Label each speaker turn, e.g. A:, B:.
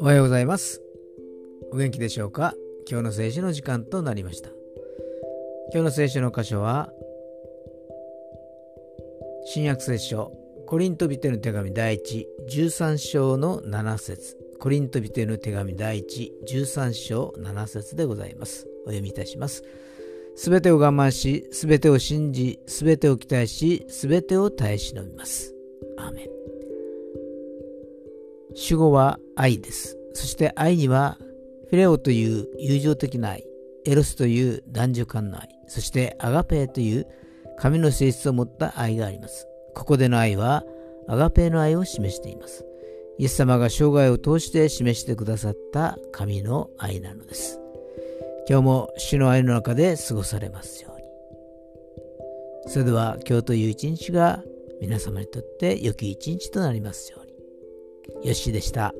A: おはようございます。お元気でしょうか？今日の聖書の時間となりました。今日の聖書の箇所は新約聖書コリントビテの手紙第一13章の7節。コリントビテの手紙第一13章7節でございます。お読みいたします。すべてを我慢し、すべてを信じ、すべてを期待し、すべてを耐え忍びます。アーメン。主語は愛です。そして愛には、フィレオという友情的な愛、エロスという男女間の愛、そしてアガペーという神の性質を持った愛があります。ここでの愛は、アガペーの愛を示しています。イエス様が生涯を通して示してくださった神の愛なのです。今日も主の愛の中で過ごされますように。それでは今日という一日が皆様にとって良き一日となりますように。よしでした。